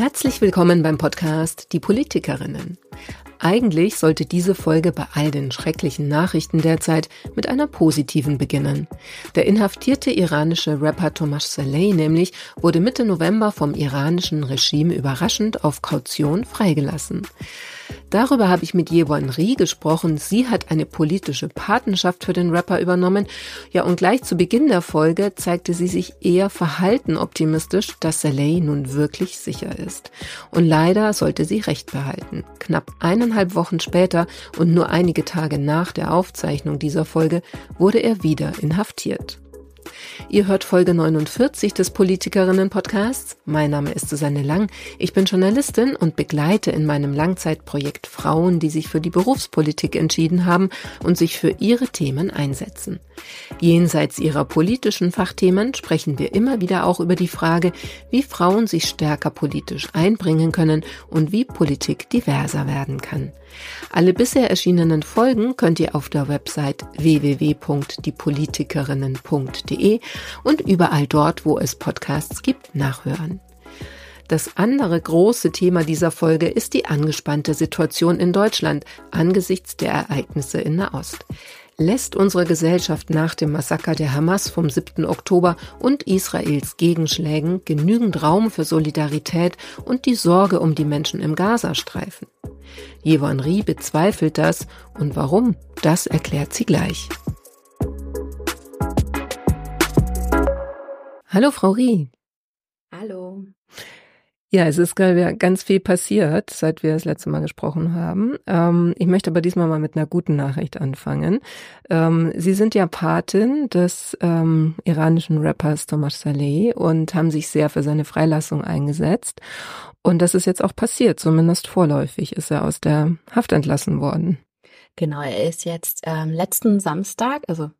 Herzlich willkommen beim Podcast Die Politikerinnen. Eigentlich sollte diese Folge bei all den schrecklichen Nachrichten derzeit mit einer positiven beginnen. Der inhaftierte iranische Rapper Tomasz Saleh nämlich wurde Mitte November vom iranischen Regime überraschend auf Kaution freigelassen. Darüber habe ich mit Yewon Ri gesprochen. Sie hat eine politische Patenschaft für den Rapper übernommen. Ja, und gleich zu Beginn der Folge zeigte sie sich eher verhalten optimistisch, dass Saleh nun wirklich sicher ist. Und leider sollte sie recht behalten. Knapp eineinhalb Wochen später und nur einige Tage nach der Aufzeichnung dieser Folge wurde er wieder inhaftiert. Ihr hört Folge 49 des Politikerinnen-Podcasts. Mein Name ist Susanne Lang. Ich bin Journalistin und begleite in meinem Langzeitprojekt Frauen, die sich für die Berufspolitik entschieden haben und sich für ihre Themen einsetzen. Jenseits ihrer politischen Fachthemen sprechen wir immer wieder auch über die Frage, wie Frauen sich stärker politisch einbringen können und wie Politik diverser werden kann. Alle bisher erschienenen Folgen könnt ihr auf der Website www.diepolitikerinnen.de und überall dort, wo es Podcasts gibt, nachhören. Das andere große Thema dieser Folge ist die angespannte Situation in Deutschland angesichts der Ereignisse in Nahost. Lässt unsere Gesellschaft nach dem Massaker der Hamas vom 7. Oktober und Israels Gegenschlägen genügend Raum für Solidarität und die Sorge um die Menschen im Gazastreifen? Yvonne Rie bezweifelt das und warum, das erklärt sie gleich. Hallo, Frau Rie. Hallo. Ja, es ist gerade ganz viel passiert, seit wir das letzte Mal gesprochen haben. Ähm, ich möchte aber diesmal mal mit einer guten Nachricht anfangen. Ähm, Sie sind ja Patin des ähm, iranischen Rappers Thomas Saleh und haben sich sehr für seine Freilassung eingesetzt. Und das ist jetzt auch passiert, zumindest vorläufig ist er aus der Haft entlassen worden. Genau, er ist jetzt ähm, letzten Samstag, also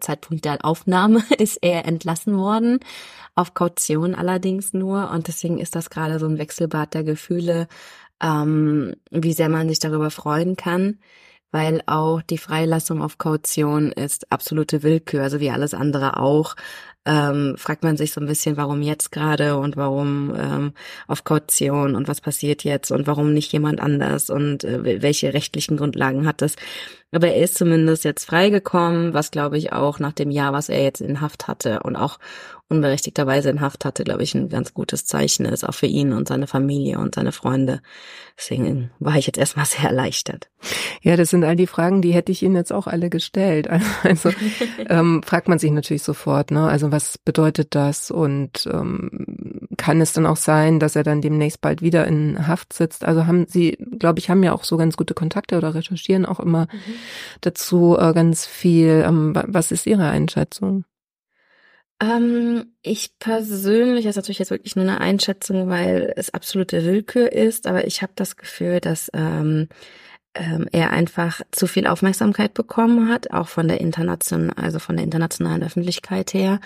Zeitpunkt der Aufnahme ist er entlassen worden, auf Kaution allerdings nur. Und deswegen ist das gerade so ein Wechselbad der Gefühle, ähm, wie sehr man sich darüber freuen kann, weil auch die Freilassung auf Kaution ist absolute Willkür, also wie alles andere auch ähm, fragt man sich so ein bisschen, warum jetzt gerade und warum ähm, auf Kaution und was passiert jetzt und warum nicht jemand anders und äh, welche rechtlichen Grundlagen hat das. Aber er ist zumindest jetzt freigekommen, was glaube ich auch nach dem Jahr, was er jetzt in Haft hatte und auch unberechtigterweise in Haft hatte, glaube ich, ein ganz gutes Zeichen ist, auch für ihn und seine Familie und seine Freunde. Deswegen war ich jetzt erstmal sehr erleichtert. Ja, das sind all die Fragen, die hätte ich Ihnen jetzt auch alle gestellt. Also ähm, fragt man sich natürlich sofort, ne? Also was bedeutet das? Und ähm, kann es dann auch sein, dass er dann demnächst bald wieder in Haft sitzt? Also haben Sie, glaube ich, haben ja auch so ganz gute Kontakte oder recherchieren auch immer mhm. dazu äh, ganz viel. Ähm, was ist Ihre Einschätzung? Ähm, ich persönlich, das ist natürlich jetzt wirklich nur eine Einschätzung, weil es absolute Willkür ist, aber ich habe das Gefühl, dass ähm, ähm, er einfach zu viel Aufmerksamkeit bekommen hat, auch von der internationalen, also von der internationalen Öffentlichkeit her.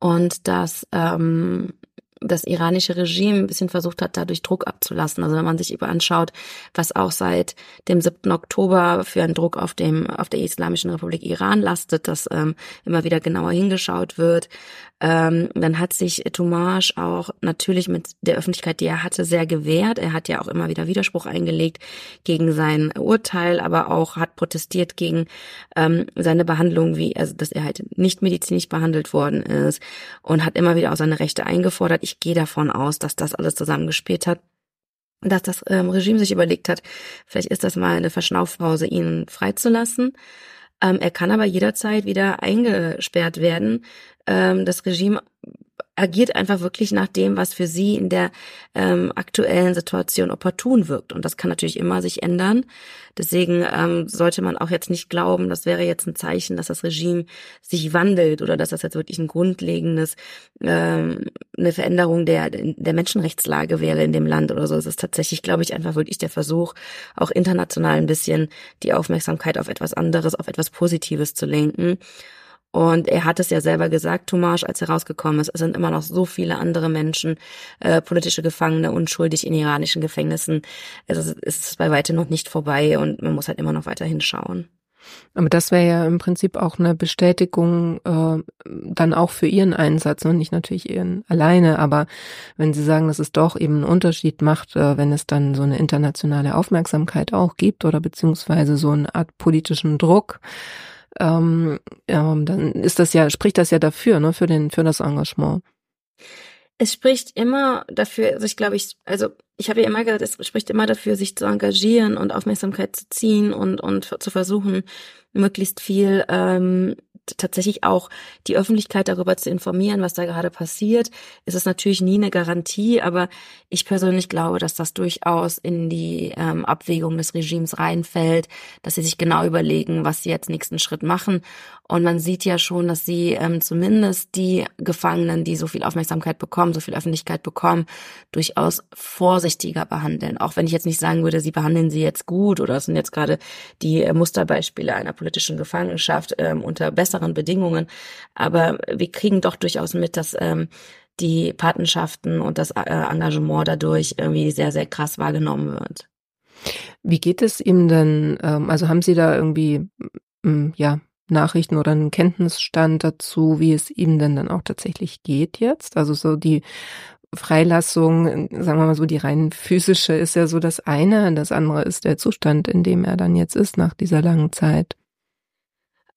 Und dass ähm, das iranische Regime ein bisschen versucht hat, dadurch Druck abzulassen. Also wenn man sich über anschaut, was auch seit dem 7. Oktober für einen Druck auf dem auf der Islamischen Republik Iran lastet, dass ähm, immer wieder genauer hingeschaut wird. Ähm, dann hat sich Tomasz auch natürlich mit der Öffentlichkeit, die er hatte, sehr gewehrt. Er hat ja auch immer wieder Widerspruch eingelegt gegen sein Urteil, aber auch hat protestiert gegen ähm, seine Behandlung, wie also dass er halt nicht medizinisch behandelt worden ist und hat immer wieder auch seine Rechte eingefordert. Ich gehe davon aus, dass das alles zusammengespielt hat dass das ähm, Regime sich überlegt hat, vielleicht ist das mal eine Verschnaufpause, ihn freizulassen. Ähm, er kann aber jederzeit wieder eingesperrt werden. Ähm, das Regime agiert einfach wirklich nach dem, was für sie in der ähm, aktuellen Situation opportun wirkt. Und das kann natürlich immer sich ändern. Deswegen ähm, sollte man auch jetzt nicht glauben, das wäre jetzt ein Zeichen, dass das Regime sich wandelt oder dass das jetzt wirklich ein grundlegendes, ähm, eine Veränderung der, der Menschenrechtslage wäre in dem Land oder so. Es ist tatsächlich, glaube ich, einfach wirklich der Versuch, auch international ein bisschen die Aufmerksamkeit auf etwas anderes, auf etwas Positives zu lenken. Und er hat es ja selber gesagt, Tomasz, als er rausgekommen ist, es sind immer noch so viele andere Menschen, äh, politische Gefangene, unschuldig in iranischen Gefängnissen. Es ist, es ist bei weitem noch nicht vorbei und man muss halt immer noch weiter hinschauen. Aber das wäre ja im Prinzip auch eine Bestätigung äh, dann auch für Ihren Einsatz und nicht natürlich Ihren alleine. Aber wenn Sie sagen, dass es doch eben einen Unterschied macht, äh, wenn es dann so eine internationale Aufmerksamkeit auch gibt oder beziehungsweise so eine Art politischen Druck, ähm, ähm, dann ist das ja, spricht das ja dafür, ne, für den, für das Engagement. Es spricht immer dafür, also ich glaube, ich, also ich habe ja immer gesagt, es spricht immer dafür, sich zu engagieren und Aufmerksamkeit zu ziehen und, und zu versuchen, möglichst viel ähm, tatsächlich auch die Öffentlichkeit darüber zu informieren, was da gerade passiert. Es ist natürlich nie eine Garantie, aber ich persönlich glaube, dass das durchaus in die ähm, Abwägung des Regimes reinfällt, dass sie sich genau überlegen, was sie jetzt nächsten Schritt machen. Und man sieht ja schon, dass sie ähm, zumindest die Gefangenen, die so viel Aufmerksamkeit bekommen, so viel Öffentlichkeit bekommen, durchaus vorsichtiger behandeln. Auch wenn ich jetzt nicht sagen würde, sie behandeln sie jetzt gut oder es sind jetzt gerade die äh, Musterbeispiele einer politischen Gefangenschaft ähm, unter besseren Bedingungen. Aber wir kriegen doch durchaus mit, dass ähm, die Patenschaften und das äh, Engagement dadurch irgendwie sehr, sehr krass wahrgenommen wird. Wie geht es ihm denn, ähm, also haben Sie da irgendwie, ja, Nachrichten oder einen Kenntnisstand dazu, wie es ihm denn dann auch tatsächlich geht jetzt? Also so die Freilassung, sagen wir mal so, die rein physische ist ja so das eine, das andere ist der Zustand, in dem er dann jetzt ist nach dieser langen Zeit.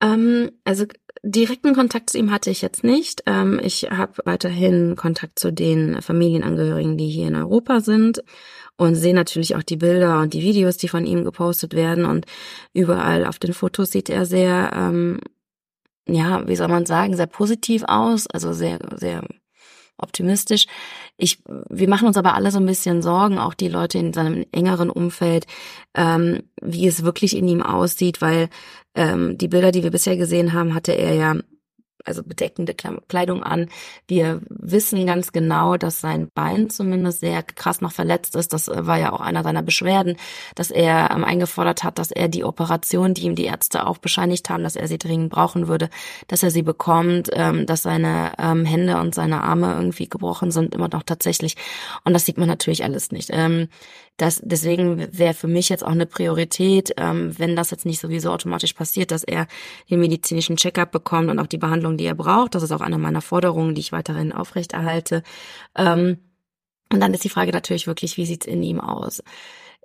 Ähm, also direkten Kontakt zu ihm hatte ich jetzt nicht. Ähm, ich habe weiterhin Kontakt zu den Familienangehörigen, die hier in Europa sind und sehe natürlich auch die Bilder und die Videos, die von ihm gepostet werden und überall auf den Fotos sieht er sehr, ähm, ja, wie soll man sagen, sehr positiv aus, also sehr, sehr optimistisch. Ich, wir machen uns aber alle so ein bisschen Sorgen, auch die Leute in seinem engeren Umfeld, ähm, wie es wirklich in ihm aussieht, weil ähm, die Bilder, die wir bisher gesehen haben, hatte er ja also bedeckende Kleidung an. Wir wissen ganz genau, dass sein Bein zumindest sehr krass noch verletzt ist. Das äh, war ja auch einer seiner Beschwerden, dass er ähm, eingefordert hat, dass er die Operation, die ihm die Ärzte auch bescheinigt haben, dass er sie dringend brauchen würde, dass er sie bekommt, ähm, dass seine ähm, Hände und seine Arme irgendwie gebrochen sind, immer noch tatsächlich. Und das sieht man natürlich alles nicht. Das, deswegen wäre für mich jetzt auch eine Priorität, ähm, wenn das jetzt nicht sowieso automatisch passiert, dass er den medizinischen Checkup bekommt und auch die Behandlung, die er braucht. Das ist auch eine meiner Forderungen, die ich weiterhin aufrechterhalte. Ähm, und dann ist die Frage natürlich wirklich, wie sieht's in ihm aus?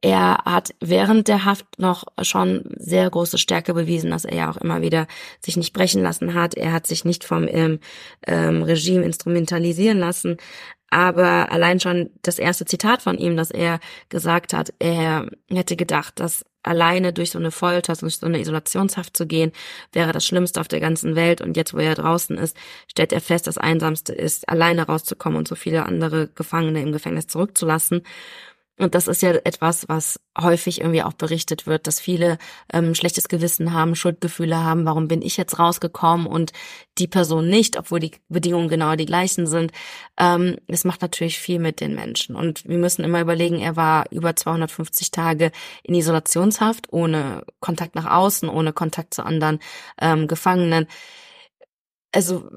Er hat während der Haft noch schon sehr große Stärke bewiesen, dass er ja auch immer wieder sich nicht brechen lassen hat. Er hat sich nicht vom ähm, ähm, Regime instrumentalisieren lassen. Aber allein schon das erste Zitat von ihm, dass er gesagt hat, er hätte gedacht, dass alleine durch so eine Folter, durch so eine Isolationshaft zu gehen, wäre das Schlimmste auf der ganzen Welt. Und jetzt, wo er draußen ist, stellt er fest, das Einsamste ist, alleine rauszukommen und so viele andere Gefangene im Gefängnis zurückzulassen. Und das ist ja etwas, was häufig irgendwie auch berichtet wird, dass viele ähm, schlechtes Gewissen haben, Schuldgefühle haben, warum bin ich jetzt rausgekommen und die Person nicht, obwohl die Bedingungen genau die gleichen sind. Ähm, es macht natürlich viel mit den Menschen. Und wir müssen immer überlegen, er war über 250 Tage in Isolationshaft, ohne Kontakt nach außen, ohne Kontakt zu anderen ähm, Gefangenen also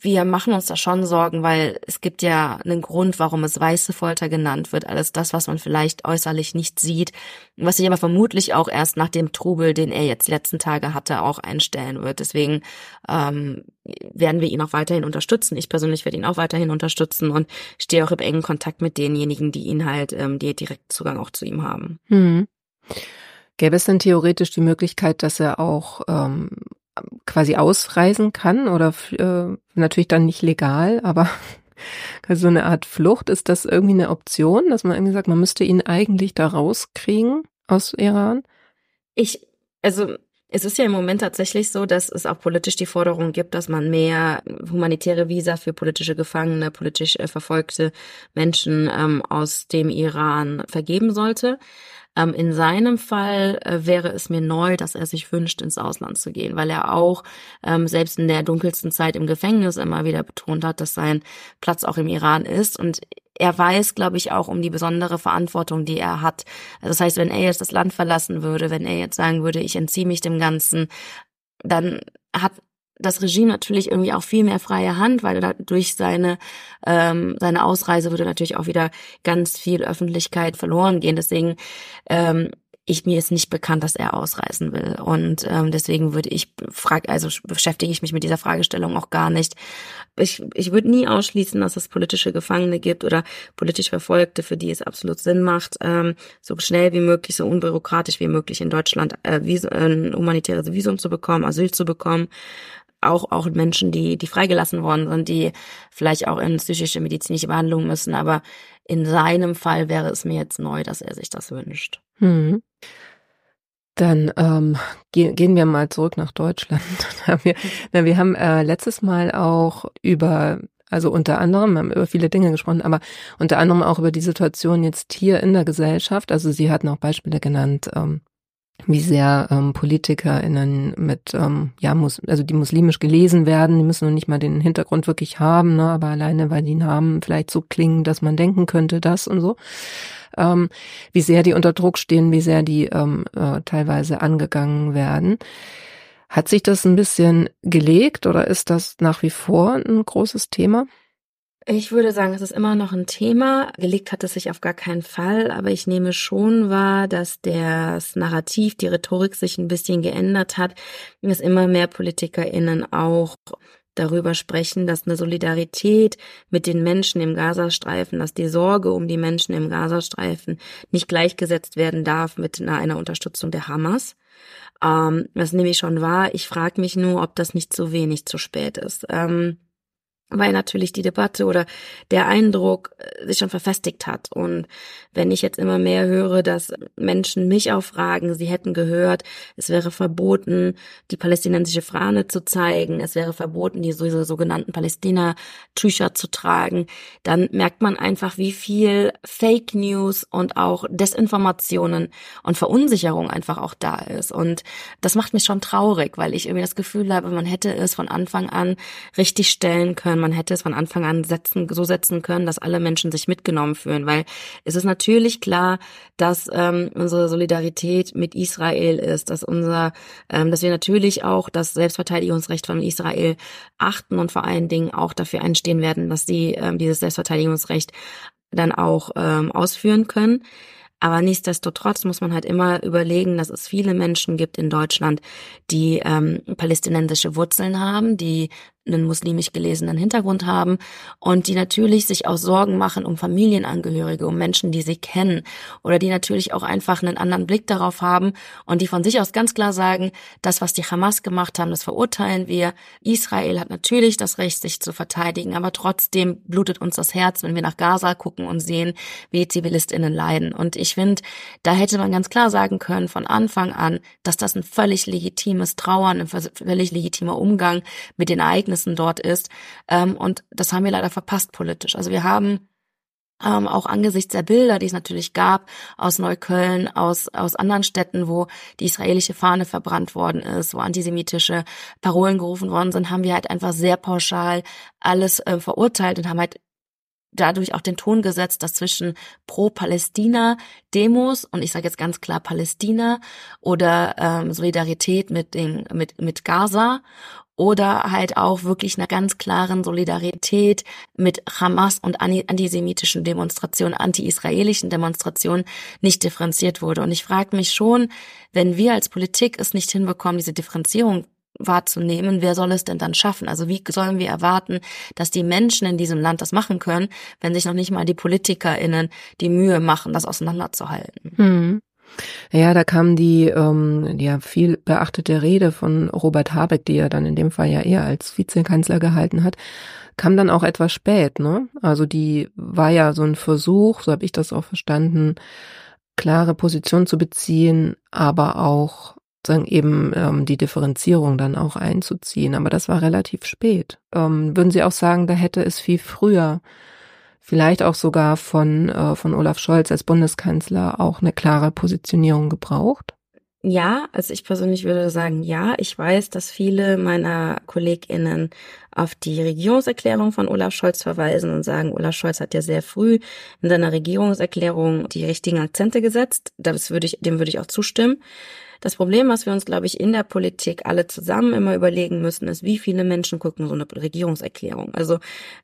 wir machen uns da schon Sorgen, weil es gibt ja einen Grund, warum es weiße Folter genannt wird. Alles das, was man vielleicht äußerlich nicht sieht, was sich aber vermutlich auch erst nach dem Trubel, den er jetzt letzten Tage hatte, auch einstellen wird. Deswegen ähm, werden wir ihn auch weiterhin unterstützen. Ich persönlich werde ihn auch weiterhin unterstützen und stehe auch im engen Kontakt mit denjenigen, die ihn halt, ähm, die direkt Zugang auch zu ihm haben. Hm. Gäbe es denn theoretisch die Möglichkeit, dass er auch ähm, quasi ausreisen kann oder äh, natürlich dann nicht legal, aber so eine Art Flucht, ist das irgendwie eine Option, dass man irgendwie sagt, man müsste ihn eigentlich da rauskriegen aus Iran? Ich, also es ist ja im Moment tatsächlich so, dass es auch politisch die Forderung gibt, dass man mehr humanitäre Visa für politische Gefangene, politisch äh, verfolgte Menschen ähm, aus dem Iran vergeben sollte. Ähm, in seinem Fall äh, wäre es mir neu, dass er sich wünscht, ins Ausland zu gehen, weil er auch ähm, selbst in der dunkelsten Zeit im Gefängnis immer wieder betont hat, dass sein Platz auch im Iran ist und er weiß, glaube ich, auch um die besondere Verantwortung, die er hat. Also das heißt, wenn er jetzt das Land verlassen würde, wenn er jetzt sagen würde, ich entziehe mich dem Ganzen, dann hat das Regime natürlich irgendwie auch viel mehr freie Hand, weil durch seine ähm, seine Ausreise würde natürlich auch wieder ganz viel Öffentlichkeit verloren gehen. Deswegen ähm, ich mir ist nicht bekannt, dass er ausreisen will. Und ähm, deswegen würde ich frag, also beschäftige ich mich mit dieser Fragestellung auch gar nicht. Ich, ich würde nie ausschließen, dass es politische Gefangene gibt oder politisch Verfolgte, für die es absolut Sinn macht, ähm, so schnell wie möglich, so unbürokratisch wie möglich in Deutschland äh, Vis ein humanitäres Visum zu bekommen, Asyl zu bekommen auch auch Menschen, die die freigelassen worden sind, die vielleicht auch in psychische medizinische Behandlung müssen. Aber in seinem Fall wäre es mir jetzt neu, dass er sich das wünscht. Hm. Dann ähm, ge gehen wir mal zurück nach Deutschland. wir, na, wir haben äh, letztes Mal auch über, also unter anderem, wir haben über viele Dinge gesprochen, aber unter anderem auch über die Situation jetzt hier in der Gesellschaft. Also Sie hatten auch Beispiele genannt, ähm, wie sehr ähm, PolitikerInnen mit, ähm, ja, muss, also die muslimisch gelesen werden, die müssen noch nicht mal den Hintergrund wirklich haben, ne, aber alleine, weil die Namen vielleicht so klingen, dass man denken könnte, das und so. Ähm, wie sehr die unter Druck stehen, wie sehr die ähm, äh, teilweise angegangen werden. Hat sich das ein bisschen gelegt oder ist das nach wie vor ein großes Thema? Ich würde sagen, es ist immer noch ein Thema. Gelegt hat es sich auf gar keinen Fall, aber ich nehme schon wahr, dass das Narrativ, die Rhetorik sich ein bisschen geändert hat, dass immer mehr PolitikerInnen auch darüber sprechen, dass eine Solidarität mit den Menschen im Gazastreifen, dass die Sorge um die Menschen im Gazastreifen nicht gleichgesetzt werden darf mit einer, Unterstützung der Hamas. Ähm, das nehme ich schon wahr. Ich frage mich nur, ob das nicht zu wenig zu spät ist. Ähm, weil natürlich die Debatte oder der Eindruck äh, sich schon verfestigt hat. Und wenn ich jetzt immer mehr höre, dass Menschen mich auffragen, sie hätten gehört, es wäre verboten, die palästinensische Fahne zu zeigen, es wäre verboten, die sogenannten Palästina-Tücher zu tragen, dann merkt man einfach, wie viel Fake News und auch Desinformationen und Verunsicherung einfach auch da ist. Und das macht mich schon traurig, weil ich irgendwie das Gefühl habe, man hätte es von Anfang an richtig stellen können man hätte es von Anfang an setzen, so setzen können, dass alle Menschen sich mitgenommen fühlen, weil es ist natürlich klar, dass ähm, unsere Solidarität mit Israel ist, dass unser, ähm, dass wir natürlich auch das Selbstverteidigungsrecht von Israel achten und vor allen Dingen auch dafür einstehen werden, dass sie ähm, dieses Selbstverteidigungsrecht dann auch ähm, ausführen können. Aber nichtsdestotrotz muss man halt immer überlegen, dass es viele Menschen gibt in Deutschland, die ähm, palästinensische Wurzeln haben, die einen muslimisch gelesenen Hintergrund haben und die natürlich sich auch Sorgen machen um Familienangehörige, um Menschen, die sie kennen oder die natürlich auch einfach einen anderen Blick darauf haben und die von sich aus ganz klar sagen, das, was die Hamas gemacht haben, das verurteilen wir. Israel hat natürlich das Recht, sich zu verteidigen, aber trotzdem blutet uns das Herz, wenn wir nach Gaza gucken und sehen, wie ZivilistInnen leiden. Und ich finde, da hätte man ganz klar sagen können von Anfang an, dass das ein völlig legitimes Trauern, ein völlig legitimer Umgang mit den Ereignissen Ereignissen dort ist. Ähm, und das haben wir leider verpasst politisch. Also wir haben ähm, auch angesichts der Bilder, die es natürlich gab aus Neukölln, aus aus anderen Städten, wo die israelische Fahne verbrannt worden ist, wo antisemitische Parolen gerufen worden sind, haben wir halt einfach sehr pauschal alles äh, verurteilt und haben halt dadurch auch den Ton gesetzt, dass zwischen Pro-Palästina-Demos und ich sage jetzt ganz klar Palästina oder ähm, Solidarität mit dem mit mit Gaza oder halt auch wirklich einer ganz klaren Solidarität mit Hamas und antisemitischen Demonstrationen, anti-israelischen Demonstrationen nicht differenziert wurde. Und ich frage mich schon, wenn wir als Politik es nicht hinbekommen, diese Differenzierung wahrzunehmen, wer soll es denn dann schaffen? Also wie sollen wir erwarten, dass die Menschen in diesem Land das machen können, wenn sich noch nicht mal die PolitikerInnen die Mühe machen, das auseinanderzuhalten? Hm. Ja, da kam die ähm, ja viel beachtete Rede von Robert Habeck, die er dann in dem Fall ja eher als Vizekanzler gehalten hat, kam dann auch etwas spät, ne? Also die war ja so ein Versuch, so habe ich das auch verstanden, klare Position zu beziehen, aber auch sagen eben ähm, die Differenzierung dann auch einzuziehen. Aber das war relativ spät. Ähm, würden Sie auch sagen, da hätte es viel früher vielleicht auch sogar von, äh, von Olaf Scholz als Bundeskanzler auch eine klare Positionierung gebraucht? Ja, also ich persönlich würde sagen, ja. Ich weiß, dass viele meiner KollegInnen auf die Regierungserklärung von Olaf Scholz verweisen und sagen, Olaf Scholz hat ja sehr früh in seiner Regierungserklärung die richtigen Akzente gesetzt. Das würde ich, dem würde ich auch zustimmen. Das Problem, was wir uns, glaube ich, in der Politik alle zusammen immer überlegen müssen, ist, wie viele Menschen gucken so eine Regierungserklärung. Also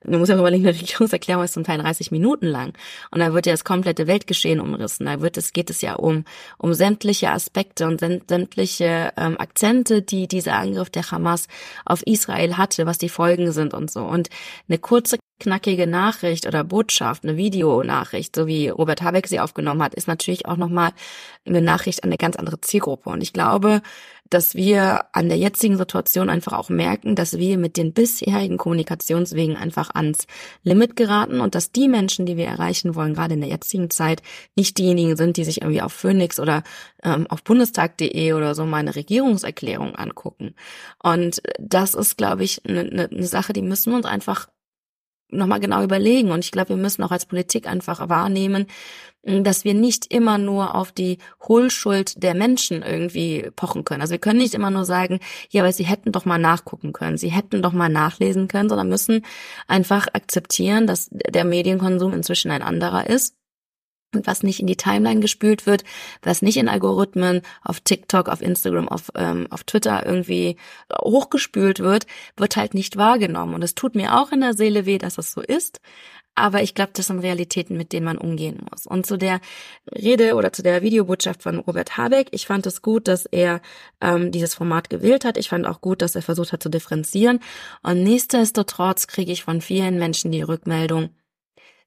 man muss ja überlegen, eine Regierungserklärung ist zum Teil 30 Minuten lang und da wird ja das komplette Weltgeschehen umrissen. Da wird es geht es ja um um sämtliche Aspekte und sämtliche ähm, Akzente, die dieser Angriff der Hamas auf Israel hatte, was die Folgen sind und so. Und eine kurze knackige Nachricht oder Botschaft, eine Videonachricht, so wie Robert Habeck sie aufgenommen hat, ist natürlich auch nochmal eine Nachricht an eine ganz andere Zielgruppe. Und ich glaube, dass wir an der jetzigen Situation einfach auch merken, dass wir mit den bisherigen Kommunikationswegen einfach ans Limit geraten und dass die Menschen, die wir erreichen wollen, gerade in der jetzigen Zeit, nicht diejenigen sind, die sich irgendwie auf Phoenix oder ähm, auf bundestag.de oder so meine Regierungserklärung angucken. Und das ist, glaube ich, eine, eine, eine Sache, die müssen wir uns einfach nochmal genau überlegen. Und ich glaube, wir müssen auch als Politik einfach wahrnehmen, dass wir nicht immer nur auf die Hohlschuld der Menschen irgendwie pochen können. Also wir können nicht immer nur sagen, ja, aber sie hätten doch mal nachgucken können, sie hätten doch mal nachlesen können, sondern müssen einfach akzeptieren, dass der Medienkonsum inzwischen ein anderer ist und was nicht in die Timeline gespült wird, was nicht in Algorithmen auf TikTok, auf Instagram, auf, ähm, auf Twitter irgendwie hochgespült wird, wird halt nicht wahrgenommen. Und es tut mir auch in der Seele weh, dass das so ist. Aber ich glaube, das sind Realitäten, mit denen man umgehen muss. Und zu der Rede oder zu der Videobotschaft von Robert Habeck, ich fand es gut, dass er ähm, dieses Format gewählt hat. Ich fand auch gut, dass er versucht hat zu differenzieren. Und nichtsdestotrotz kriege ich von vielen Menschen die Rückmeldung,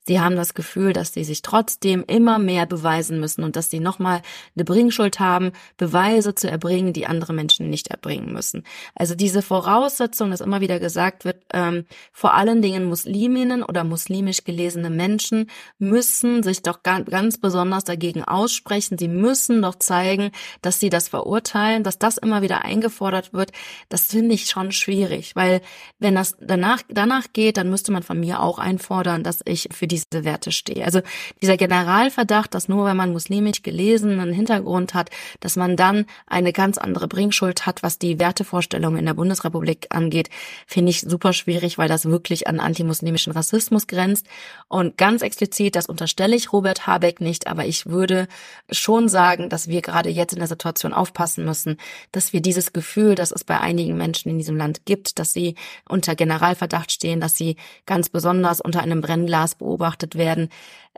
Sie haben das Gefühl, dass sie sich trotzdem immer mehr beweisen müssen und dass sie nochmal eine Bringschuld haben, Beweise zu erbringen, die andere Menschen nicht erbringen müssen. Also diese Voraussetzung, dass immer wieder gesagt wird, ähm, vor allen Dingen Musliminnen oder muslimisch gelesene Menschen müssen sich doch ganz besonders dagegen aussprechen. Sie müssen doch zeigen, dass sie das verurteilen, dass das immer wieder eingefordert wird. Das finde ich schon schwierig, weil wenn das danach, danach geht, dann müsste man von mir auch einfordern, dass ich für die diese Werte stehe. Also dieser Generalverdacht, dass nur wenn man muslimisch gelesenen Hintergrund hat, dass man dann eine ganz andere Bringschuld hat, was die Wertevorstellungen in der Bundesrepublik angeht, finde ich super schwierig, weil das wirklich an antimuslimischen Rassismus grenzt. Und ganz explizit, das unterstelle ich Robert Habeck nicht, aber ich würde schon sagen, dass wir gerade jetzt in der Situation aufpassen müssen, dass wir dieses Gefühl, das es bei einigen Menschen in diesem Land gibt, dass sie unter Generalverdacht stehen, dass sie ganz besonders unter einem Brennglas beobachten, beobachtet werden,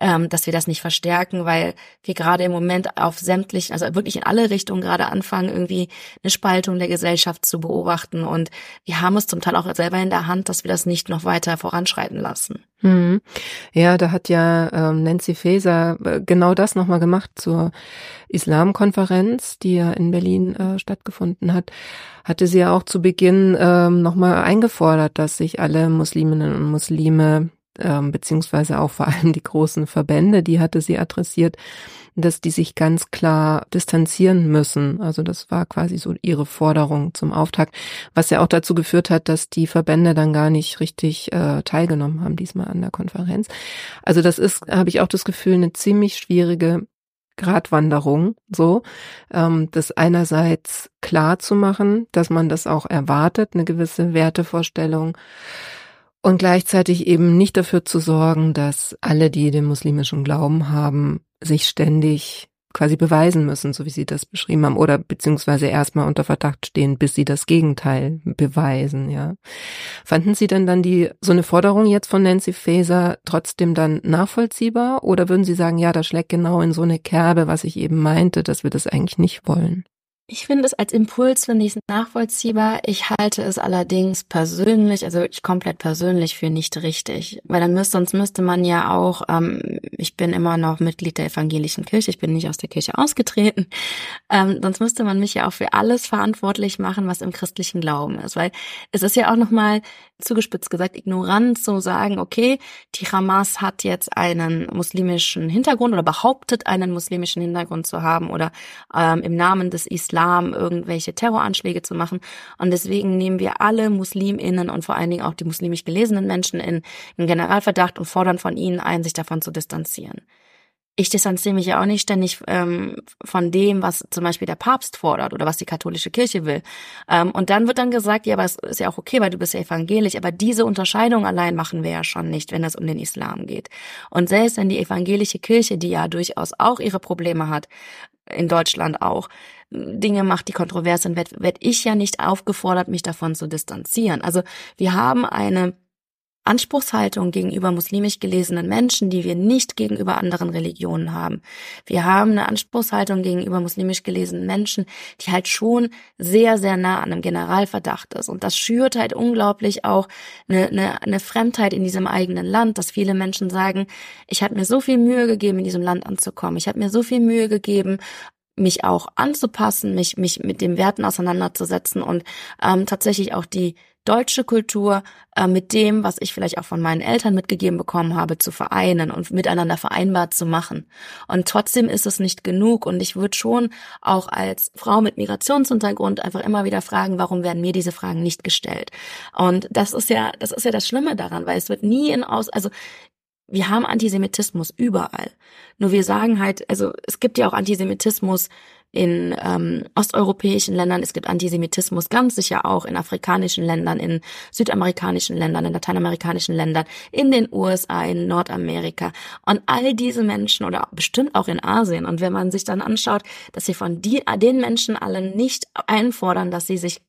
ähm, dass wir das nicht verstärken, weil wir gerade im Moment auf sämtlichen, also wirklich in alle Richtungen gerade anfangen, irgendwie eine Spaltung der Gesellschaft zu beobachten. Und wir haben es zum Teil auch selber in der Hand, dass wir das nicht noch weiter voranschreiten lassen. Mhm. Ja, da hat ja ähm, Nancy Faeser äh, genau das nochmal gemacht zur Islamkonferenz, die ja in Berlin äh, stattgefunden hat. Hatte sie ja auch zu Beginn ähm, nochmal eingefordert, dass sich alle Musliminnen und Muslime ähm, beziehungsweise auch vor allem die großen Verbände, die hatte sie adressiert, dass die sich ganz klar distanzieren müssen. Also das war quasi so ihre Forderung zum Auftakt, was ja auch dazu geführt hat, dass die Verbände dann gar nicht richtig äh, teilgenommen haben diesmal an der Konferenz. Also das ist, habe ich auch das Gefühl, eine ziemlich schwierige Gratwanderung, so, ähm, das einerseits klar zu machen, dass man das auch erwartet, eine gewisse Wertevorstellung und gleichzeitig eben nicht dafür zu sorgen, dass alle, die den muslimischen Glauben haben, sich ständig quasi beweisen müssen, so wie Sie das beschrieben haben, oder beziehungsweise erstmal unter Verdacht stehen, bis Sie das Gegenteil beweisen, ja. Fanden Sie denn dann die, so eine Forderung jetzt von Nancy Faeser trotzdem dann nachvollziehbar, oder würden Sie sagen, ja, das schlägt genau in so eine Kerbe, was ich eben meinte, dass wir das eigentlich nicht wollen? Ich finde es als Impuls, finde ich es nachvollziehbar. Ich halte es allerdings persönlich, also wirklich komplett persönlich für nicht richtig. Weil dann müsste, sonst müsste man ja auch, ähm, ich bin immer noch Mitglied der evangelischen Kirche, ich bin nicht aus der Kirche ausgetreten, ähm, sonst müsste man mich ja auch für alles verantwortlich machen, was im christlichen Glauben ist. Weil es ist ja auch nochmal zugespitzt gesagt, ignorant zu sagen, okay, die Hamas hat jetzt einen muslimischen Hintergrund oder behauptet einen muslimischen Hintergrund zu haben oder ähm, im Namen des Islam irgendwelche Terroranschläge zu machen. Und deswegen nehmen wir alle Musliminnen und vor allen Dingen auch die muslimisch gelesenen Menschen in, in Generalverdacht und fordern von ihnen ein, sich davon zu distanzieren. ich distanziere mich ja auch nicht ständig ähm, von dem, was zum Beispiel der Papst fordert oder was die katholische Kirche will. Ähm, und dann wird dann gesagt, ja, aber es ist ja auch okay, weil du bist ja evangelisch, aber diese Unterscheidung allein machen wir ja schon nicht, wenn es um den Islam geht. Und selbst wenn die evangelische Kirche, die ja durchaus auch ihre Probleme hat, in Deutschland auch, Dinge macht, die kontrovers sind, werde werd ich ja nicht aufgefordert, mich davon zu distanzieren. Also wir haben eine Anspruchshaltung gegenüber muslimisch gelesenen Menschen, die wir nicht gegenüber anderen Religionen haben. Wir haben eine Anspruchshaltung gegenüber muslimisch gelesenen Menschen, die halt schon sehr, sehr nah an einem Generalverdacht ist. Und das schürt halt unglaublich auch eine, eine, eine Fremdheit in diesem eigenen Land, dass viele Menschen sagen, ich habe mir so viel Mühe gegeben, in diesem Land anzukommen. Ich habe mir so viel Mühe gegeben, mich auch anzupassen, mich, mich mit den Werten auseinanderzusetzen und ähm, tatsächlich auch die deutsche Kultur äh, mit dem, was ich vielleicht auch von meinen Eltern mitgegeben bekommen habe, zu vereinen und miteinander vereinbar zu machen. Und trotzdem ist es nicht genug. Und ich würde schon auch als Frau mit Migrationshintergrund einfach immer wieder fragen, warum werden mir diese Fragen nicht gestellt? Und das ist ja, das ist ja das Schlimme daran, weil es wird nie in aus, also wir haben Antisemitismus überall. Nur wir sagen halt, also es gibt ja auch Antisemitismus in ähm, osteuropäischen Ländern, es gibt Antisemitismus ganz sicher auch in afrikanischen Ländern, in südamerikanischen Ländern, in lateinamerikanischen Ländern, in den USA, in Nordamerika. Und all diese Menschen oder bestimmt auch in Asien. Und wenn man sich dann anschaut, dass sie von die, den Menschen alle nicht einfordern, dass sie sich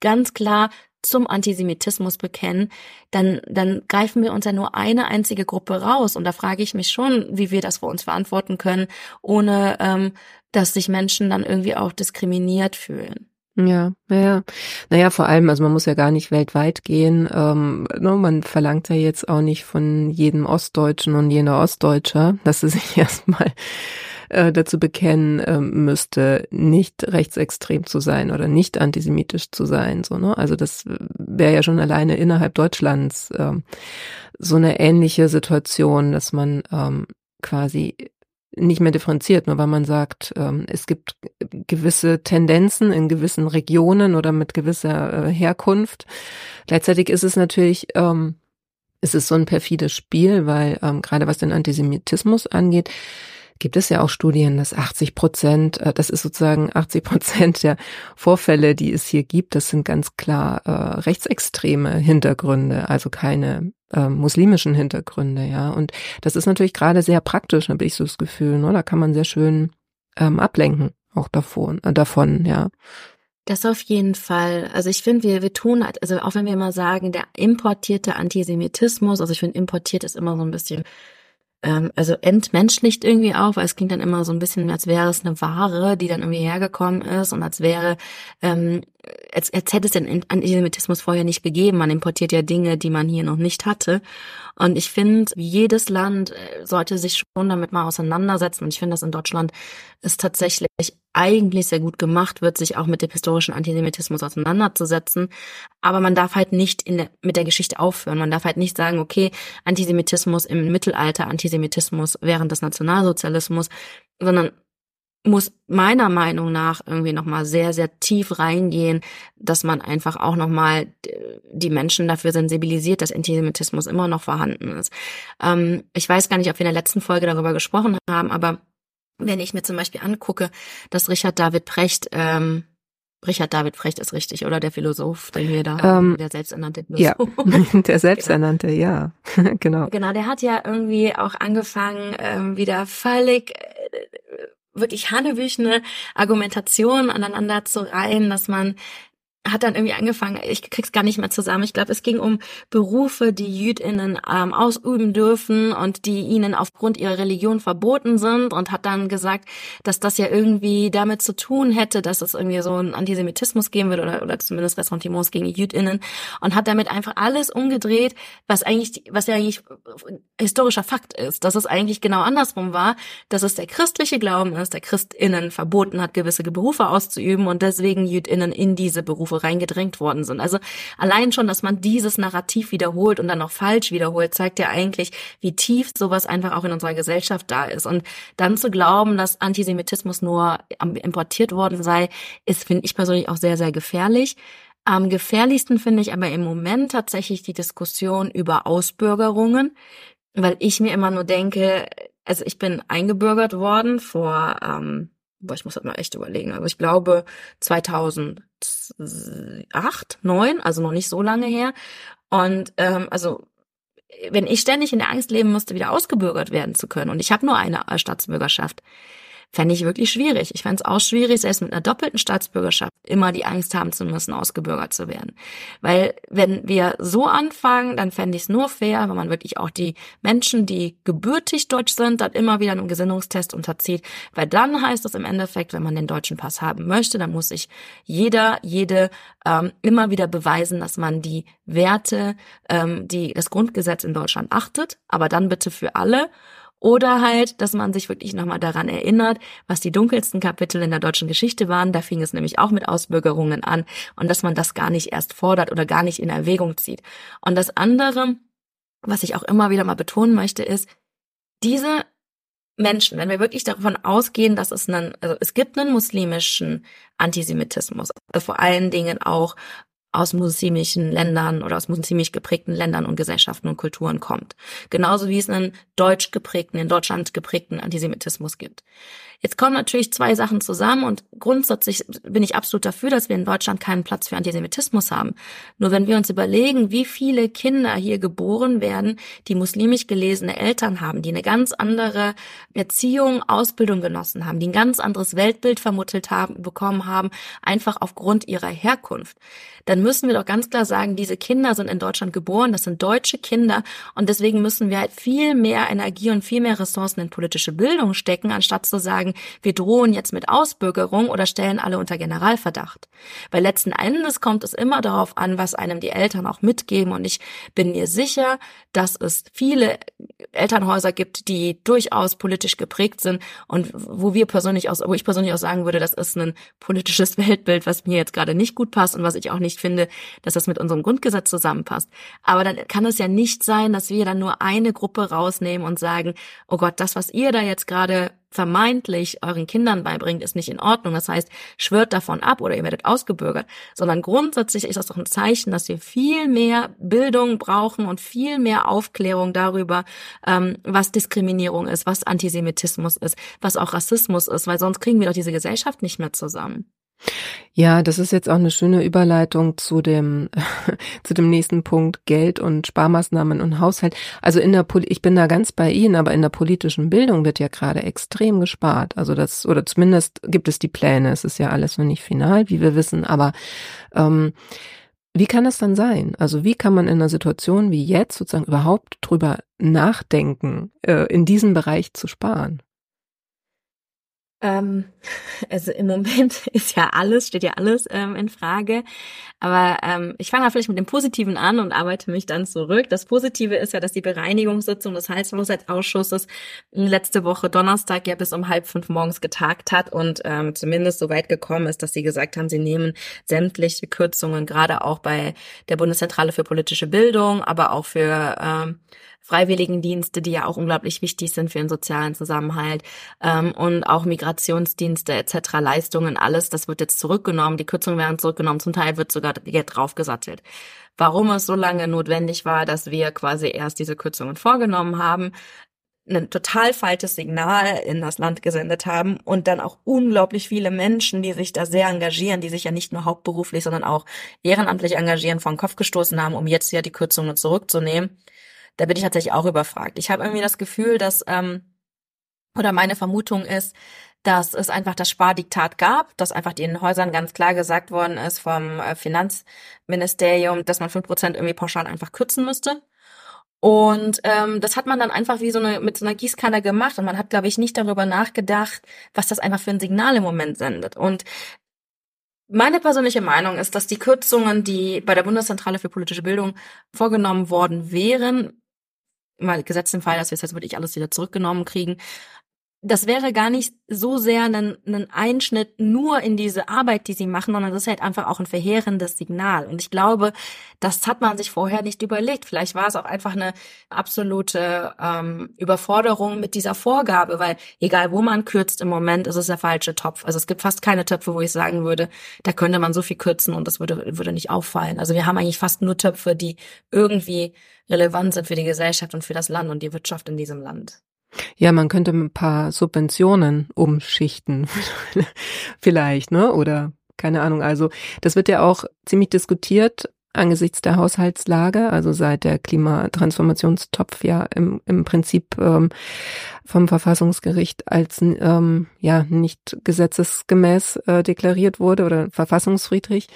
ganz klar zum Antisemitismus bekennen, dann, dann greifen wir uns ja nur eine einzige Gruppe raus. Und da frage ich mich schon, wie wir das für uns verantworten können, ohne ähm, dass sich Menschen dann irgendwie auch diskriminiert fühlen. Ja, ja. Naja, vor allem, also man muss ja gar nicht weltweit gehen. Ähm, no, ne, man verlangt ja jetzt auch nicht von jedem Ostdeutschen und jeder Ostdeutscher, dass sie sich erstmal äh, dazu bekennen äh, müsste, nicht rechtsextrem zu sein oder nicht antisemitisch zu sein. So, ne? Also das wäre ja schon alleine innerhalb Deutschlands ähm, so eine ähnliche Situation, dass man ähm, quasi nicht mehr differenziert, nur weil man sagt, ähm, es gibt gewisse Tendenzen in gewissen Regionen oder mit gewisser äh, Herkunft. Gleichzeitig ist es natürlich, ähm, ist es so ein perfides Spiel, weil ähm, gerade was den Antisemitismus angeht, gibt es ja auch Studien, dass 80 Prozent, äh, das ist sozusagen 80 Prozent der Vorfälle, die es hier gibt, das sind ganz klar äh, rechtsextreme Hintergründe, also keine äh, muslimischen Hintergründe, ja. Und das ist natürlich gerade sehr praktisch, habe ich so das Gefühl, ne? Da kann man sehr schön ähm, ablenken, auch davon, äh, davon, ja. Das auf jeden Fall. Also ich finde, wir, wir tun, also auch wenn wir immer sagen, der importierte Antisemitismus, also ich finde, importiert ist immer so ein bisschen ähm, also entmenschlicht irgendwie auch, weil es klingt dann immer so ein bisschen, als wäre es eine Ware, die dann irgendwie hergekommen ist und als wäre, ähm, als, als hätte es den Antisemitismus vorher nicht gegeben. Man importiert ja Dinge, die man hier noch nicht hatte. Und ich finde, jedes Land äh, sollte sich schon damit mal auseinandersetzen. Und ich finde, dass in Deutschland es tatsächlich eigentlich sehr gut gemacht wird, sich auch mit dem historischen Antisemitismus auseinanderzusetzen. Aber man darf halt nicht in der, mit der Geschichte aufhören. Man darf halt nicht sagen, okay, Antisemitismus im Mittelalter, Antisemitismus während des Nationalsozialismus, sondern muss meiner Meinung nach irgendwie nochmal sehr, sehr tief reingehen, dass man einfach auch nochmal die Menschen dafür sensibilisiert, dass Antisemitismus immer noch vorhanden ist. Ähm, ich weiß gar nicht, ob wir in der letzten Folge darüber gesprochen haben, aber wenn ich mir zum Beispiel angucke, dass Richard David Precht ähm, Richard David Precht ist richtig, oder der Philosoph, den wir da haben, ähm, der selbsternannte Philosoph. Ja, der selbsternannte, genau. ja, genau. Genau, der hat ja irgendwie auch angefangen, ähm, wieder völlig äh, wirklich hanebüchene Argumentation aneinander zu reihen, dass man hat dann irgendwie angefangen, ich krieg's gar nicht mehr zusammen. Ich glaube, es ging um Berufe, die Jüdinnen ähm, ausüben dürfen und die ihnen aufgrund ihrer Religion verboten sind und hat dann gesagt, dass das ja irgendwie damit zu tun hätte, dass es irgendwie so einen Antisemitismus geben würde oder, oder zumindest Ressentiments gegen Jüdinnen und hat damit einfach alles umgedreht, was eigentlich, was ja eigentlich historischer Fakt ist, dass es eigentlich genau andersrum war, dass es der christliche Glauben ist, der Christinnen verboten hat, gewisse Berufe auszuüben und deswegen Jüdinnen in diese Berufe Berufe reingedrängt worden sind. Also allein schon, dass man dieses Narrativ wiederholt und dann auch falsch wiederholt, zeigt ja eigentlich, wie tief sowas einfach auch in unserer Gesellschaft da ist. Und dann zu glauben, dass Antisemitismus nur importiert worden sei, ist, finde ich persönlich auch sehr, sehr gefährlich. Am gefährlichsten finde ich aber im Moment tatsächlich die Diskussion über Ausbürgerungen, weil ich mir immer nur denke, also ich bin eingebürgert worden vor, ähm, boah, ich muss das mal echt überlegen. Also ich glaube 2008, 9, also noch nicht so lange her. Und ähm, also wenn ich ständig in der Angst leben musste, wieder ausgebürgert werden zu können und ich habe nur eine Staatsbürgerschaft, fände ich wirklich schwierig. Ich fände es auch schwierig, selbst mit einer doppelten Staatsbürgerschaft immer die Angst haben zu müssen, ausgebürgert zu werden. Weil wenn wir so anfangen, dann fände ich es nur fair, wenn man wirklich auch die Menschen, die gebürtig deutsch sind, dann immer wieder einem Gesinnungstest unterzieht. Weil dann heißt es im Endeffekt, wenn man den deutschen Pass haben möchte, dann muss sich jeder, jede ähm, immer wieder beweisen, dass man die Werte, ähm, die das Grundgesetz in Deutschland achtet, aber dann bitte für alle oder halt, dass man sich wirklich nochmal daran erinnert, was die dunkelsten Kapitel in der deutschen Geschichte waren. Da fing es nämlich auch mit Ausbürgerungen an und dass man das gar nicht erst fordert oder gar nicht in Erwägung zieht. Und das andere, was ich auch immer wieder mal betonen möchte, ist, diese Menschen, wenn wir wirklich davon ausgehen, dass es einen, also es gibt einen muslimischen Antisemitismus, also vor allen Dingen auch aus muslimischen Ländern oder aus muslimisch geprägten Ländern und Gesellschaften und Kulturen kommt. Genauso wie es einen deutsch geprägten, in Deutschland geprägten Antisemitismus gibt. Jetzt kommen natürlich zwei Sachen zusammen und grundsätzlich bin ich absolut dafür, dass wir in Deutschland keinen Platz für Antisemitismus haben. Nur wenn wir uns überlegen, wie viele Kinder hier geboren werden, die muslimisch gelesene Eltern haben, die eine ganz andere Erziehung, Ausbildung genossen haben, die ein ganz anderes Weltbild vermuttelt haben, bekommen haben, einfach aufgrund ihrer Herkunft, dann müssen wir doch ganz klar sagen, diese Kinder sind in Deutschland geboren, das sind deutsche Kinder und deswegen müssen wir halt viel mehr Energie und viel mehr Ressourcen in politische Bildung stecken, anstatt zu sagen, wir drohen jetzt mit Ausbürgerung oder stellen alle unter Generalverdacht. Weil letzten Endes kommt es immer darauf an, was einem die Eltern auch mitgeben. Und ich bin mir sicher, dass es viele Elternhäuser gibt, die durchaus politisch geprägt sind und wo wir persönlich aus, wo ich persönlich auch sagen würde, das ist ein politisches Weltbild, was mir jetzt gerade nicht gut passt und was ich auch nicht finde, dass das mit unserem Grundgesetz zusammenpasst. Aber dann kann es ja nicht sein, dass wir dann nur eine Gruppe rausnehmen und sagen, oh Gott, das, was ihr da jetzt gerade vermeintlich euren Kindern beibringt, ist nicht in Ordnung. Das heißt, schwört davon ab oder ihr werdet ausgebürgert, sondern grundsätzlich ist das doch ein Zeichen, dass wir viel mehr Bildung brauchen und viel mehr Aufklärung darüber, ähm, was Diskriminierung ist, was Antisemitismus ist, was auch Rassismus ist, weil sonst kriegen wir doch diese Gesellschaft nicht mehr zusammen. Ja, das ist jetzt auch eine schöne Überleitung zu dem, zu dem nächsten Punkt Geld und Sparmaßnahmen und Haushalt. Also in der, Poli ich bin da ganz bei Ihnen, aber in der politischen Bildung wird ja gerade extrem gespart. Also das, oder zumindest gibt es die Pläne. Es ist ja alles noch nicht final, wie wir wissen, aber, ähm, wie kann das dann sein? Also wie kann man in einer Situation wie jetzt sozusagen überhaupt drüber nachdenken, äh, in diesem Bereich zu sparen? Ähm, also im Moment ist ja alles, steht ja alles ähm, in Frage. Aber ähm, ich fange mal vielleicht mit dem Positiven an und arbeite mich dann zurück. Das Positive ist ja, dass die Bereinigungssitzung des Heilshaushaltsausschusses letzte Woche Donnerstag ja bis um halb fünf morgens getagt hat und ähm, zumindest so weit gekommen ist, dass sie gesagt haben, sie nehmen sämtliche Kürzungen, gerade auch bei der Bundeszentrale für politische Bildung, aber auch für ähm, Freiwilligendienste, die ja auch unglaublich wichtig sind für den sozialen Zusammenhalt ähm, und auch Migrationsdienste etc., Leistungen, alles, das wird jetzt zurückgenommen, die Kürzungen werden zurückgenommen, zum Teil wird sogar Geld draufgesattelt. Warum es so lange notwendig war, dass wir quasi erst diese Kürzungen vorgenommen haben, ein total falsches Signal in das Land gesendet haben und dann auch unglaublich viele Menschen, die sich da sehr engagieren, die sich ja nicht nur hauptberuflich, sondern auch ehrenamtlich engagieren, vor den Kopf gestoßen haben, um jetzt ja die Kürzungen zurückzunehmen da bin ich tatsächlich auch überfragt. Ich habe irgendwie das Gefühl, dass, ähm, oder meine Vermutung ist, dass es einfach das Spardiktat gab, dass einfach den Häusern ganz klar gesagt worden ist vom äh, Finanzministerium, dass man fünf Prozent irgendwie pauschal einfach kürzen müsste. Und ähm, das hat man dann einfach wie so eine mit so einer Gießkanne gemacht und man hat, glaube ich, nicht darüber nachgedacht, was das einfach für ein Signal im Moment sendet. Und meine persönliche Meinung ist, dass die Kürzungen, die bei der Bundeszentrale für politische Bildung vorgenommen worden wären, mal gesetzt im Fall, dass wir jetzt wirklich alles wieder zurückgenommen kriegen, das wäre gar nicht so sehr ein, ein Einschnitt nur in diese Arbeit, die sie machen, sondern das ist halt einfach auch ein verheerendes Signal. Und ich glaube, das hat man sich vorher nicht überlegt. Vielleicht war es auch einfach eine absolute ähm, Überforderung mit dieser Vorgabe, weil egal wo man kürzt im Moment, ist es der falsche Topf. Also es gibt fast keine Töpfe, wo ich sagen würde, da könnte man so viel kürzen und das würde, würde nicht auffallen. Also wir haben eigentlich fast nur Töpfe, die irgendwie relevant sind für die Gesellschaft und für das Land und die Wirtschaft in diesem Land. Ja, man könnte ein paar Subventionen umschichten, vielleicht, ne? Oder keine Ahnung. Also das wird ja auch ziemlich diskutiert angesichts der Haushaltslage, also seit der Klimatransformationstopf ja im, im Prinzip ähm, vom Verfassungsgericht als ähm, ja nicht gesetzesgemäß äh, deklariert wurde oder verfassungsfriedrig,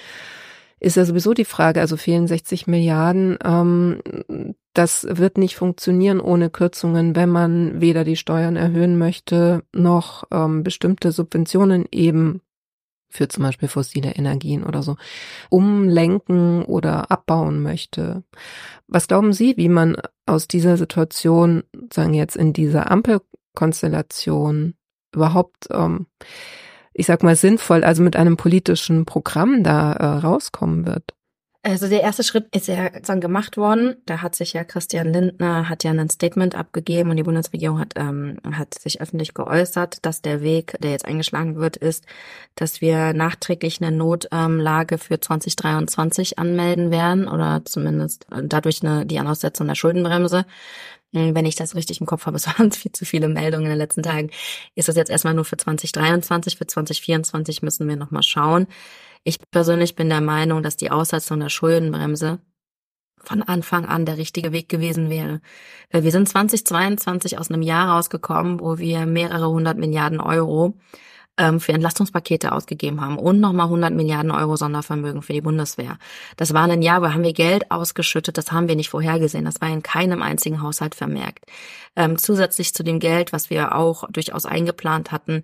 ist ja sowieso die Frage, also fehlen 60 Milliarden, ähm, das wird nicht funktionieren ohne Kürzungen, wenn man weder die Steuern erhöhen möchte, noch ähm, bestimmte Subventionen eben für zum Beispiel fossile Energien oder so umlenken oder abbauen möchte. Was glauben Sie, wie man aus dieser Situation, sagen jetzt in dieser Ampelkonstellation überhaupt, ähm, ich sag mal, sinnvoll, also mit einem politischen Programm da äh, rauskommen wird? Also der erste Schritt ist ja dann gemacht worden. Da hat sich ja Christian Lindner hat ja ein Statement abgegeben und die Bundesregierung hat ähm, hat sich öffentlich geäußert, dass der Weg, der jetzt eingeschlagen wird, ist, dass wir nachträglich eine Notlage für 2023 anmelden werden oder zumindest dadurch eine die Aussetzung der Schuldenbremse. Hm, wenn ich das richtig im Kopf habe, es waren viel zu viele Meldungen in den letzten Tagen. Ist das jetzt erstmal nur für 2023, für 2024 müssen wir nochmal schauen. Ich persönlich bin der Meinung, dass die Aussetzung der Schuldenbremse von Anfang an der richtige Weg gewesen wäre. Weil wir sind 2022 aus einem Jahr rausgekommen, wo wir mehrere hundert Milliarden Euro ähm, für Entlastungspakete ausgegeben haben und nochmal 100 Milliarden Euro Sondervermögen für die Bundeswehr. Das war ein Jahr, wo haben wir Geld ausgeschüttet, das haben wir nicht vorhergesehen, das war in keinem einzigen Haushalt vermerkt. Ähm, zusätzlich zu dem Geld, was wir auch durchaus eingeplant hatten,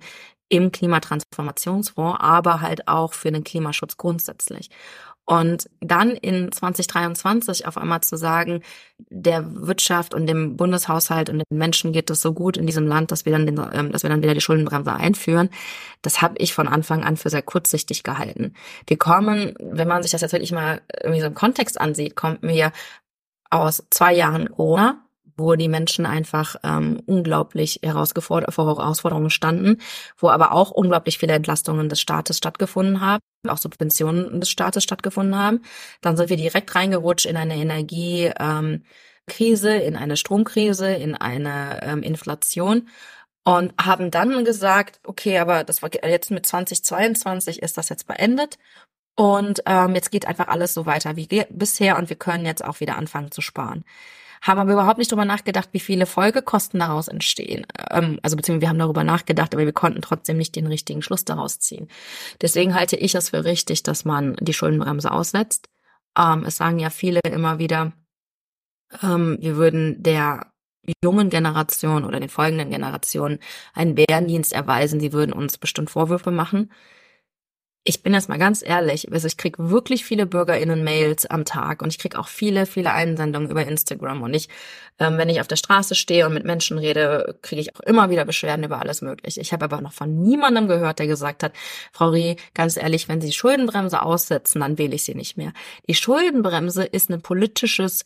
im Klimatransformationsfonds, aber halt auch für den Klimaschutz grundsätzlich. Und dann in 2023 auf einmal zu sagen, der Wirtschaft und dem Bundeshaushalt und den Menschen geht es so gut in diesem Land, dass wir dann, den, ähm, dass wir dann wieder die Schuldenbremse einführen, das habe ich von Anfang an für sehr kurzsichtig gehalten. Wir kommen, wenn man sich das jetzt wirklich mal irgendwie so im Kontext ansieht, kommt mir aus zwei Jahren Corona, wo die Menschen einfach ähm, unglaublich herausgefordert, vor Herausforderungen standen, wo aber auch unglaublich viele Entlastungen des Staates stattgefunden haben, auch Subventionen des Staates stattgefunden haben. Dann sind wir direkt reingerutscht in eine Energiekrise, ähm, in eine Stromkrise, in eine ähm, Inflation und haben dann gesagt, okay, aber das war jetzt mit 2022 ist das jetzt beendet und ähm, jetzt geht einfach alles so weiter wie bisher und wir können jetzt auch wieder anfangen zu sparen haben aber überhaupt nicht darüber nachgedacht, wie viele Folgekosten daraus entstehen. Ähm, also beziehungsweise wir haben darüber nachgedacht, aber wir konnten trotzdem nicht den richtigen Schluss daraus ziehen. Deswegen halte ich es für richtig, dass man die Schuldenbremse aussetzt. Ähm, es sagen ja viele immer wieder, ähm, wir würden der jungen Generation oder den folgenden Generationen einen Bärendienst erweisen, sie würden uns bestimmt Vorwürfe machen ich bin jetzt mal ganz ehrlich, also ich krieg wirklich viele BürgerInnen-Mails am Tag und ich krieg auch viele, viele Einsendungen über Instagram und ich, ähm, wenn ich auf der Straße stehe und mit Menschen rede, kriege ich auch immer wieder Beschwerden über alles Mögliche. Ich habe aber noch von niemandem gehört, der gesagt hat, Frau Rie, ganz ehrlich, wenn Sie die Schuldenbremse aussetzen, dann wähle ich sie nicht mehr. Die Schuldenbremse ist ein politisches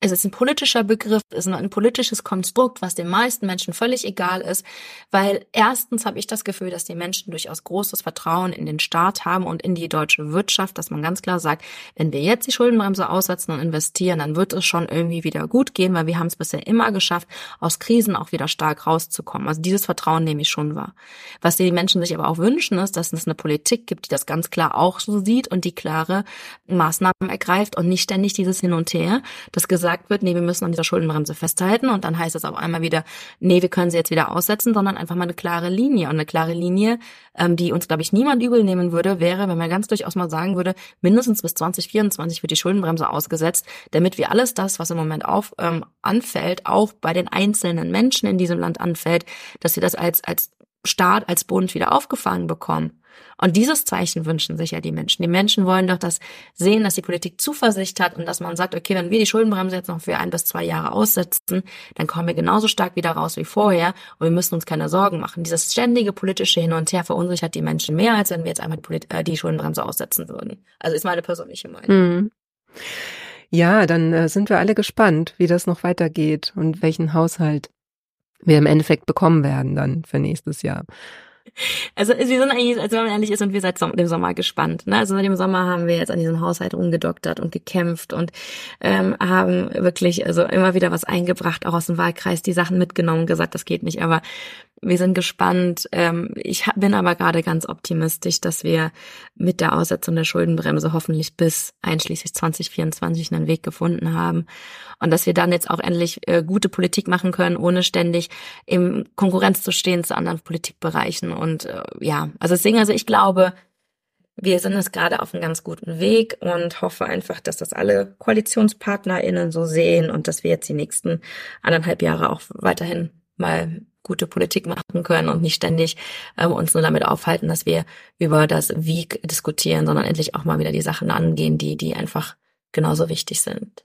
es ist ein politischer Begriff, es ist ein politisches Konstrukt, was den meisten Menschen völlig egal ist, weil erstens habe ich das Gefühl, dass die Menschen durchaus großes Vertrauen in den Staat haben und in die deutsche Wirtschaft, dass man ganz klar sagt, wenn wir jetzt die Schuldenbremse aussetzen und investieren, dann wird es schon irgendwie wieder gut gehen, weil wir haben es bisher immer geschafft, aus Krisen auch wieder stark rauszukommen. Also dieses Vertrauen nehme ich schon wahr. Was die Menschen sich aber auch wünschen, ist, dass es eine Politik gibt, die das ganz klar auch so sieht und die klare Maßnahmen ergreift und nicht ständig dieses Hin und Her, das gesagt wird, nee, wir müssen an dieser Schuldenbremse festhalten und dann heißt es auf einmal wieder, nee, wir können sie jetzt wieder aussetzen, sondern einfach mal eine klare Linie. Und eine klare Linie, ähm, die uns, glaube ich, niemand übel nehmen würde, wäre, wenn man ganz durchaus mal sagen würde, mindestens bis 2024 wird die Schuldenbremse ausgesetzt, damit wir alles das, was im Moment auf, ähm, anfällt, auch bei den einzelnen Menschen in diesem Land anfällt, dass wir das als, als Staat, als Bund wieder aufgefangen bekommen. Und dieses Zeichen wünschen sich ja die Menschen. Die Menschen wollen doch das sehen, dass die Politik Zuversicht hat und dass man sagt, okay, wenn wir die Schuldenbremse jetzt noch für ein bis zwei Jahre aussetzen, dann kommen wir genauso stark wieder raus wie vorher und wir müssen uns keine Sorgen machen. Dieses ständige politische Hin und Her verunsichert die Menschen mehr, als wenn wir jetzt einmal die, äh, die Schuldenbremse aussetzen würden. Also ist meine persönliche Meinung. Mhm. Ja, dann äh, sind wir alle gespannt, wie das noch weitergeht und welchen Haushalt wir im Endeffekt bekommen werden dann für nächstes Jahr. Also wir sind eigentlich, also wenn man ehrlich ist, sind wir seit dem Sommer gespannt. Ne? Also seit dem Sommer haben wir jetzt an diesem Haushalt umgedoktert und gekämpft und ähm, haben wirklich also immer wieder was eingebracht, auch aus dem Wahlkreis, die Sachen mitgenommen, gesagt, das geht nicht. Aber wir sind gespannt. Ähm, ich bin aber gerade ganz optimistisch, dass wir mit der Aussetzung der Schuldenbremse hoffentlich bis einschließlich 2024 einen Weg gefunden haben und dass wir dann jetzt auch endlich äh, gute Politik machen können, ohne ständig im Konkurrenz zu stehen zu anderen Politikbereichen. Und äh, ja, also deswegen, also ich glaube, wir sind es gerade auf einem ganz guten Weg und hoffe einfach, dass das alle KoalitionspartnerInnen so sehen und dass wir jetzt die nächsten anderthalb Jahre auch weiterhin mal gute Politik machen können und nicht ständig ähm, uns nur damit aufhalten, dass wir über das Wie diskutieren, sondern endlich auch mal wieder die Sachen angehen, die, die einfach genauso wichtig sind.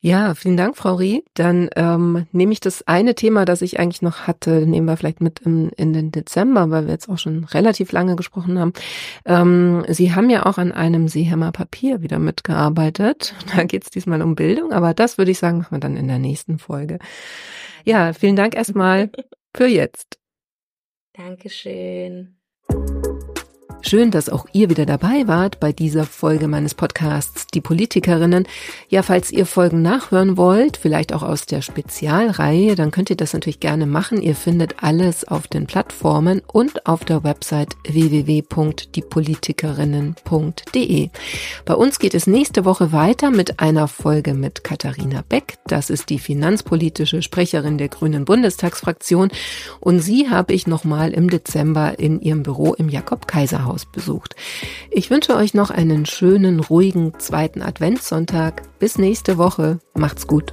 Ja, vielen Dank, Frau Rie. Dann ähm, nehme ich das eine Thema, das ich eigentlich noch hatte, nehmen wir vielleicht mit im, in den Dezember, weil wir jetzt auch schon relativ lange gesprochen haben. Ähm, Sie haben ja auch an einem Seehämmer Papier wieder mitgearbeitet. Da geht es diesmal um Bildung, aber das würde ich sagen, machen wir dann in der nächsten Folge. Ja, vielen Dank erstmal für jetzt. Dankeschön. Schön, dass auch ihr wieder dabei wart bei dieser Folge meines Podcasts Die Politikerinnen. Ja, falls ihr Folgen nachhören wollt, vielleicht auch aus der Spezialreihe, dann könnt ihr das natürlich gerne machen. Ihr findet alles auf den Plattformen und auf der Website www.diepolitikerinnen.de. Bei uns geht es nächste Woche weiter mit einer Folge mit Katharina Beck. Das ist die finanzpolitische Sprecherin der Grünen Bundestagsfraktion und sie habe ich nochmal im Dezember in ihrem Büro im Jakob Kaiser Haus besucht. Ich wünsche euch noch einen schönen, ruhigen zweiten Adventssonntag. Bis nächste Woche. Macht's gut.